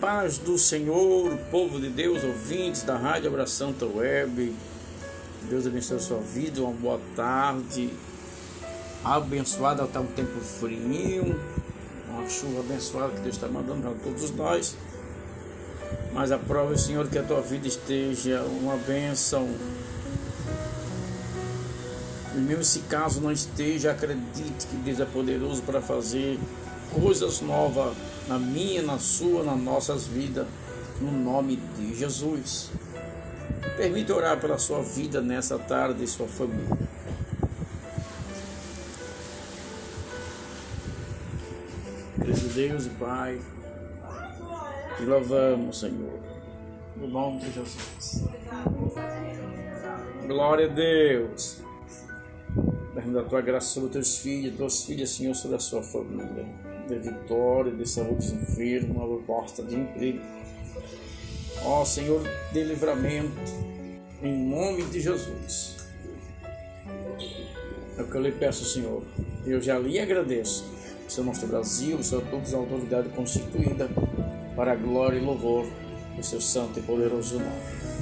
Paz do Senhor, povo de Deus, ouvintes da Rádio Abração Web. Deus abençoe a sua vida, uma boa tarde. Abençoada até um tempo frio, uma chuva abençoada que Deus está mandando para todos nós. Mas aprove, Senhor, que a tua vida esteja uma bênção. E mesmo se caso não esteja, acredite que Deus é poderoso para fazer coisas novas na minha, na sua, nas nossas vidas, no nome de Jesus. Permita orar pela sua vida nessa tarde e sua família. Querido Deus e Pai, te louvamos, Senhor, no nome de Jesus. Glória a Deus. Derrama a tua graça sobre os teus filhos, tuas filhas, Senhor, sobre a sua família. De vitória, de saúde dos enfermos, uma porta de emprego. Ó Senhor, de livramento, em nome de Jesus. É o que eu lhe peço, Senhor. Eu já lhe agradeço. Senhor nosso Brasil, Senhor todas a autoridade constituída para a glória e louvor do seu santo e poderoso nome.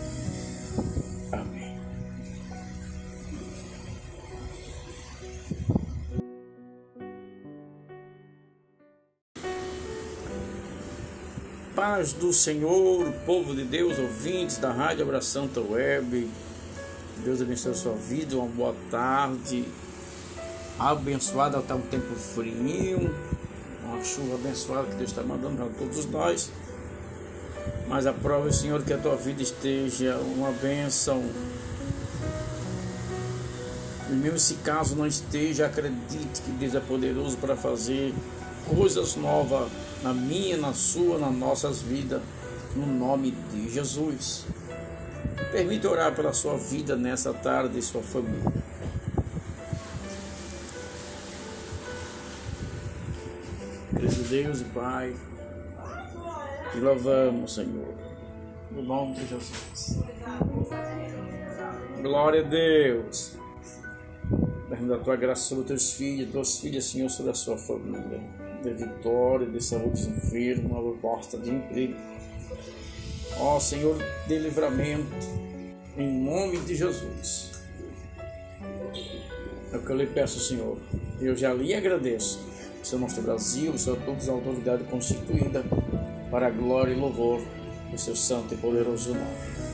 Paz do Senhor, povo de Deus, ouvintes da Rádio Abração Web. Deus abençoe a sua vida, uma boa tarde. Abençoada até um tempo frio, uma chuva abençoada que Deus está mandando para todos nós. Mas aprove, Senhor, que a tua vida esteja uma bênção. E mesmo se caso não esteja, acredite que Deus é poderoso para fazer coisas novas na minha, na sua, nas nossas vidas, no nome de Jesus. Permita orar pela sua vida nessa tarde e sua família. Querido Deus e Pai, te louvamos, Senhor, no nome de Jesus. Glória a Deus. Derrama a tua graça sobre os teus filhos, tuas filhas, Senhor, sobre a sua família de vitória, de saúde dos enfermos, uma proposta de emprego. Ó Senhor, de livramento, em nome de Jesus. É o que eu lhe peço, Senhor. Eu já lhe agradeço. Senhor nosso Brasil, Senhor todos a autoridade constituída para a glória e louvor do seu santo e poderoso nome.